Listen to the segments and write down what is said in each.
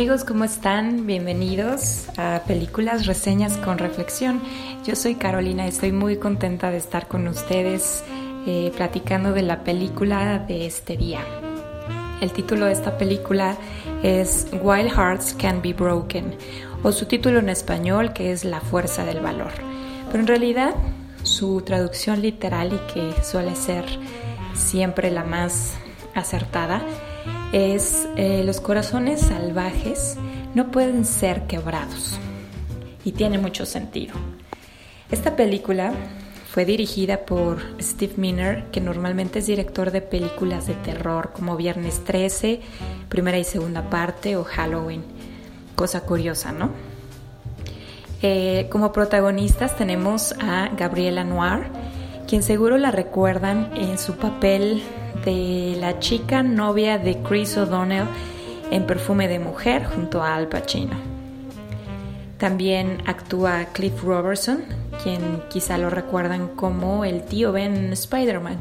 Amigos, ¿cómo están? Bienvenidos a Películas, Reseñas con Reflexión. Yo soy Carolina y estoy muy contenta de estar con ustedes eh, platicando de la película de este día. El título de esta película es Wild Hearts Can Be Broken o su título en español que es La Fuerza del Valor. Pero en realidad su traducción literal y que suele ser siempre la más acertada es eh, los corazones salvajes no pueden ser quebrados. Y tiene mucho sentido. Esta película fue dirigida por Steve Miner, que normalmente es director de películas de terror como Viernes 13, primera y segunda parte o Halloween. Cosa curiosa, ¿no? Eh, como protagonistas tenemos a Gabriela Noir, quien seguro la recuerdan en su papel de la chica novia de Chris O'Donnell en Perfume de Mujer junto a Al Pacino. También actúa Cliff Robertson, quien quizá lo recuerdan como el tío Ben en Spider-Man.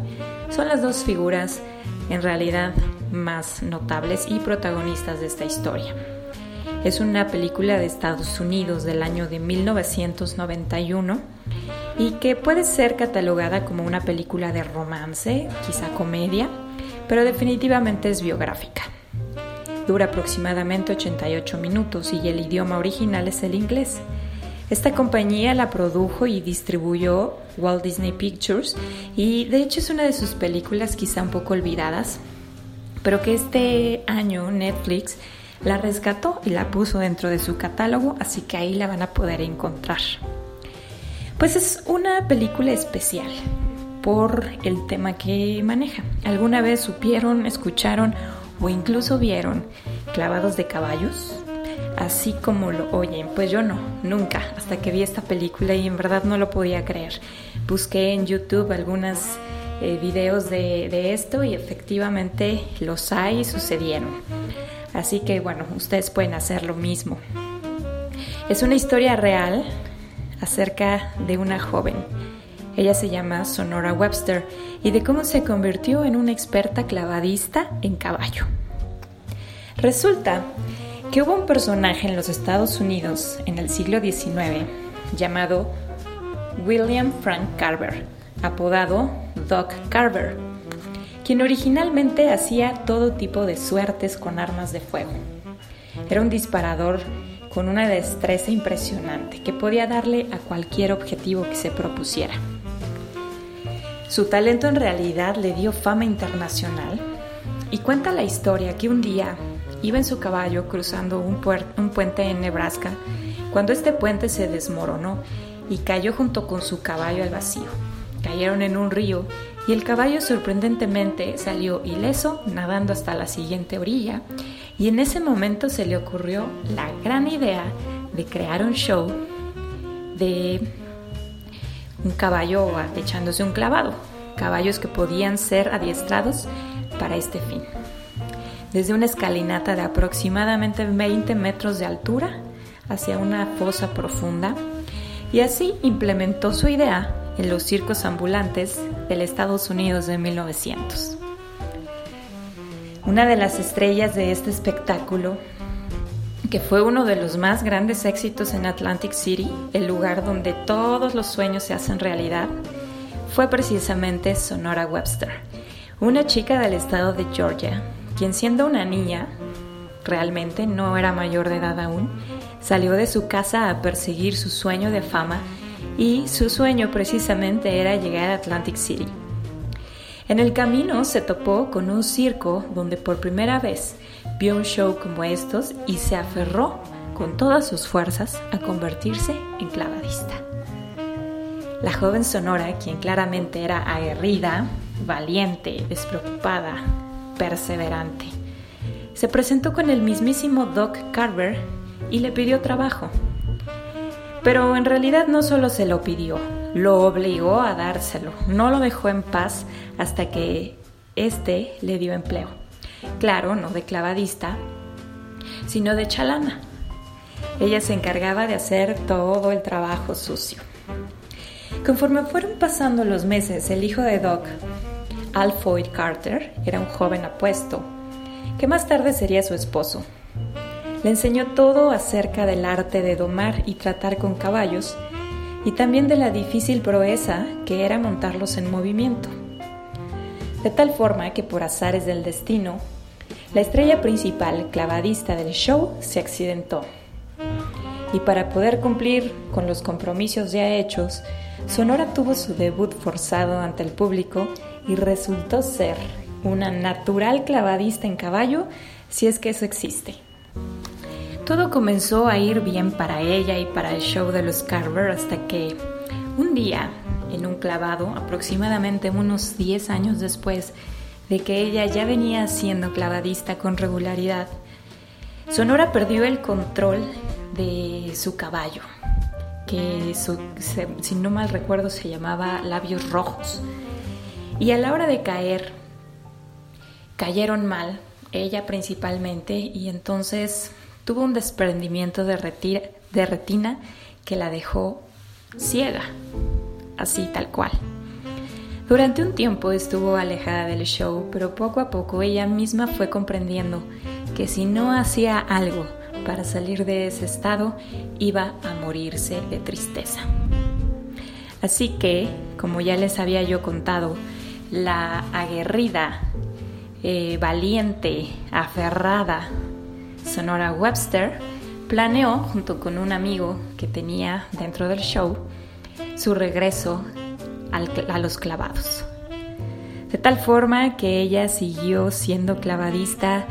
Son las dos figuras en realidad más notables y protagonistas de esta historia. Es una película de Estados Unidos del año de 1991 y que puede ser catalogada como una película de romance, quizá comedia, pero definitivamente es biográfica. Dura aproximadamente 88 minutos y el idioma original es el inglés. Esta compañía la produjo y distribuyó Walt Disney Pictures y de hecho es una de sus películas quizá un poco olvidadas, pero que este año Netflix la rescató y la puso dentro de su catálogo, así que ahí la van a poder encontrar. Pues es una película especial por el tema que maneja. ¿Alguna vez supieron, escucharon o incluso vieron clavados de caballos? Así como lo oyen, pues yo no, nunca, hasta que vi esta película y en verdad no lo podía creer. Busqué en YouTube algunos eh, videos de, de esto y efectivamente los hay y sucedieron. Así que bueno, ustedes pueden hacer lo mismo. Es una historia real acerca de una joven. Ella se llama Sonora Webster y de cómo se convirtió en una experta clavadista en caballo. Resulta que hubo un personaje en los Estados Unidos en el siglo XIX llamado William Frank Carver, apodado Doc Carver, quien originalmente hacía todo tipo de suertes con armas de fuego. Era un disparador con una destreza impresionante que podía darle a cualquier objetivo que se propusiera. Su talento en realidad le dio fama internacional y cuenta la historia que un día iba en su caballo cruzando un, puente en Nebraska cuando este puente se desmoronó y cayó junto con su caballo al vacío. Cayeron en un río y el caballo sorprendentemente salió ileso nadando hasta la siguiente orilla y en ese momento se le ocurrió la gran idea de crear un show de un caballo echándose un clavado, caballos que podían ser adiestrados para este fin. Desde una escalinata de aproximadamente 20 metros de altura hacia una fosa profunda, y así implementó su idea en los circos ambulantes del Estados Unidos de 1900. Una de las estrellas de este espectáculo, que fue uno de los más grandes éxitos en Atlantic City, el lugar donde todos los sueños se hacen realidad, fue precisamente Sonora Webster, una chica del estado de Georgia, quien siendo una niña, realmente no era mayor de edad aún, salió de su casa a perseguir su sueño de fama y su sueño precisamente era llegar a Atlantic City. En el camino se topó con un circo donde por primera vez vio un show como estos y se aferró con todas sus fuerzas a convertirse en clavadista. La joven Sonora, quien claramente era aguerrida, valiente, despreocupada, perseverante, se presentó con el mismísimo Doc Carver y le pidió trabajo. Pero en realidad no solo se lo pidió, lo obligó a dárselo, no lo dejó en paz hasta que éste le dio empleo. Claro, no de clavadista, sino de chalana. Ella se encargaba de hacer todo el trabajo sucio. Conforme fueron pasando los meses, el hijo de Doc, Alfoyd Carter, era un joven apuesto, que más tarde sería su esposo. Le enseñó todo acerca del arte de domar y tratar con caballos, y también de la difícil proeza que era montarlos en movimiento. De tal forma que por azares del destino, la estrella principal clavadista del show se accidentó. Y para poder cumplir con los compromisos ya hechos, Sonora tuvo su debut forzado ante el público y resultó ser una natural clavadista en caballo, si es que eso existe. Todo comenzó a ir bien para ella y para el show de los Carver hasta que un día, en un clavado, aproximadamente unos 10 años después de que ella ya venía siendo clavadista con regularidad, Sonora perdió el control de su caballo, que si no mal recuerdo se llamaba labios rojos. Y a la hora de caer, cayeron mal, ella principalmente, y entonces tuvo un desprendimiento de, retina que la dejó ciega, así tal cual. Durante un tiempo estuvo alejada del show, pero poco a poco ella misma fue comprendiendo que si no hacía algo para salir de ese estado, iba a morirse de tristeza. Así que, como ya les había yo contado, la aguerrida, eh, valiente, aferrada Sonora Webster planeó, junto con un amigo que tenía dentro del show, su regreso a los clavados. De tal forma que ella siguió siendo clavadista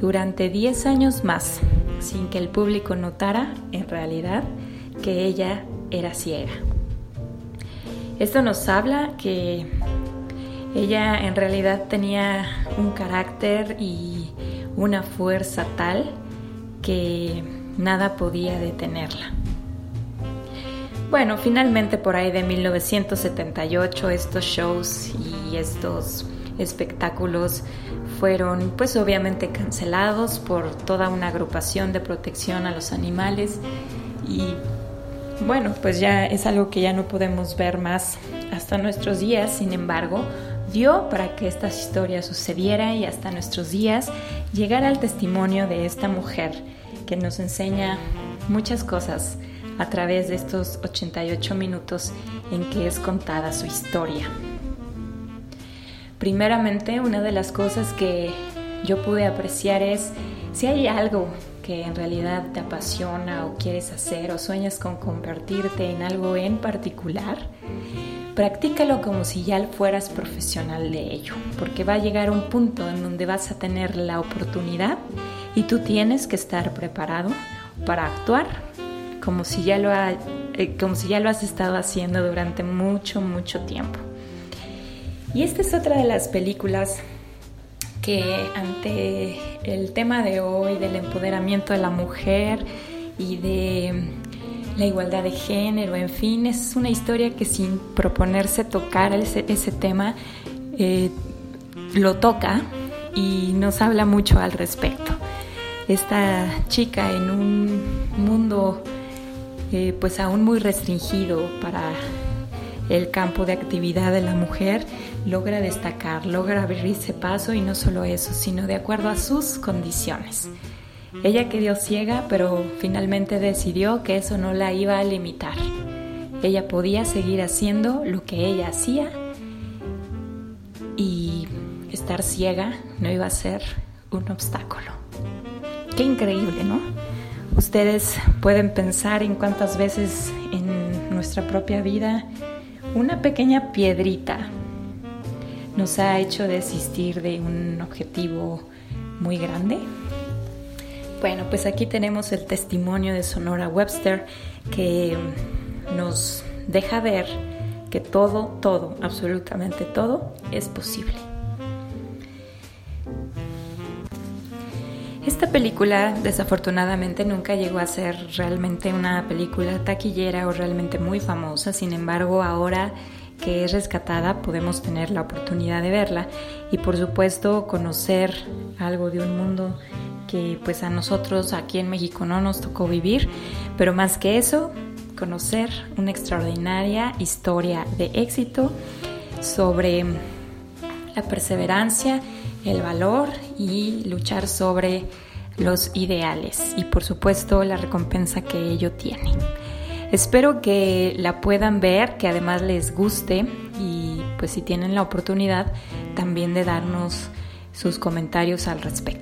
durante 10 años más, sin que el público notara, en realidad, que ella era ciega. Esto nos habla que ella en realidad tenía un carácter y una fuerza tal que nada podía detenerla. Bueno, finalmente por ahí de 1978 estos shows y estos espectáculos fueron pues obviamente cancelados por toda una agrupación de protección a los animales y bueno, pues ya es algo que ya no podemos ver más hasta nuestros días, sin embargo, dio para que esta historia sucediera y hasta nuestros días llegara al testimonio de esta mujer que nos enseña muchas cosas a través de estos 88 minutos en que es contada su historia. Primeramente, una de las cosas que yo pude apreciar es si hay algo que en realidad te apasiona o quieres hacer o sueñas con convertirte en algo en particular, Practícalo como si ya fueras profesional de ello, porque va a llegar un punto en donde vas a tener la oportunidad y tú tienes que estar preparado para actuar como si ya lo, eh, como si ya lo has estado haciendo durante mucho, mucho tiempo. Y esta es otra de las películas que ante el tema de hoy del empoderamiento de la mujer y de la igualdad de género, en fin, es una historia que sin proponerse tocar ese, tema, eh, lo toca y nos habla mucho al respecto. Esta chica en un mundo eh, pues aún muy restringido para el campo de actividad de la mujer, logra destacar, logra abrirse paso y no solo eso, sino de acuerdo a sus condiciones. Ella quedó ciega, pero finalmente decidió que eso no la iba a limitar. Ella podía seguir haciendo lo que ella hacía y estar ciega no iba a ser un obstáculo. Qué increíble, ¿no? Ustedes pueden pensar en cuántas veces en nuestra propia vida una pequeña piedrita nos ha hecho desistir de un objetivo muy grande Bueno, pues aquí tenemos el testimonio de Sonora Webster que nos deja ver que todo, todo, absolutamente todo es posible. Esta película desafortunadamente nunca llegó a ser realmente una película taquillera o realmente muy famosa, sin embargo ahora que es rescatada podemos tener la oportunidad de verla y por supuesto conocer algo de un mundo que pues a nosotros aquí en México no nos tocó vivir, pero más que eso, conocer una extraordinaria historia de éxito sobre la perseverancia, el valor y luchar sobre los ideales y por supuesto la recompensa que ello tiene. Espero que la puedan ver, que además les guste y pues si tienen la oportunidad también de darnos sus comentarios al respecto.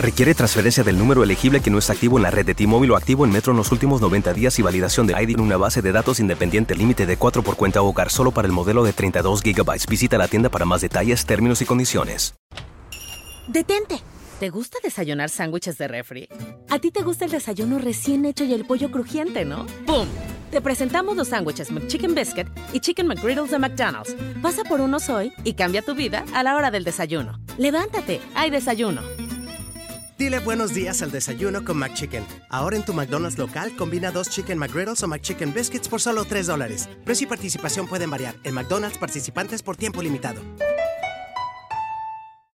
Requiere transferencia del número elegible que no está activo en la red de T-Mobile o activo en Metro en los últimos 90 días y validación de ID en una base de datos independiente límite de 4 por cuenta hogar solo para el modelo de 32 GB. Visita la tienda para más detalles, términos y condiciones. ¡Detente! ¿Te gusta desayunar sándwiches de refri? A ti te gusta el desayuno recién hecho y el pollo crujiente, ¿no? ¡Pum! Te presentamos los sándwiches McChicken Biscuit y Chicken McGriddles de McDonald's. Pasa por unos hoy y cambia tu vida a la hora del desayuno. ¡Levántate! ¡Hay desayuno! Dile buenos días al desayuno con McChicken. Ahora en tu McDonald's local combina dos Chicken McGriddles o McChicken Biscuits por solo 3 dólares. Precio y participación pueden variar. En McDonald's participantes por tiempo limitado.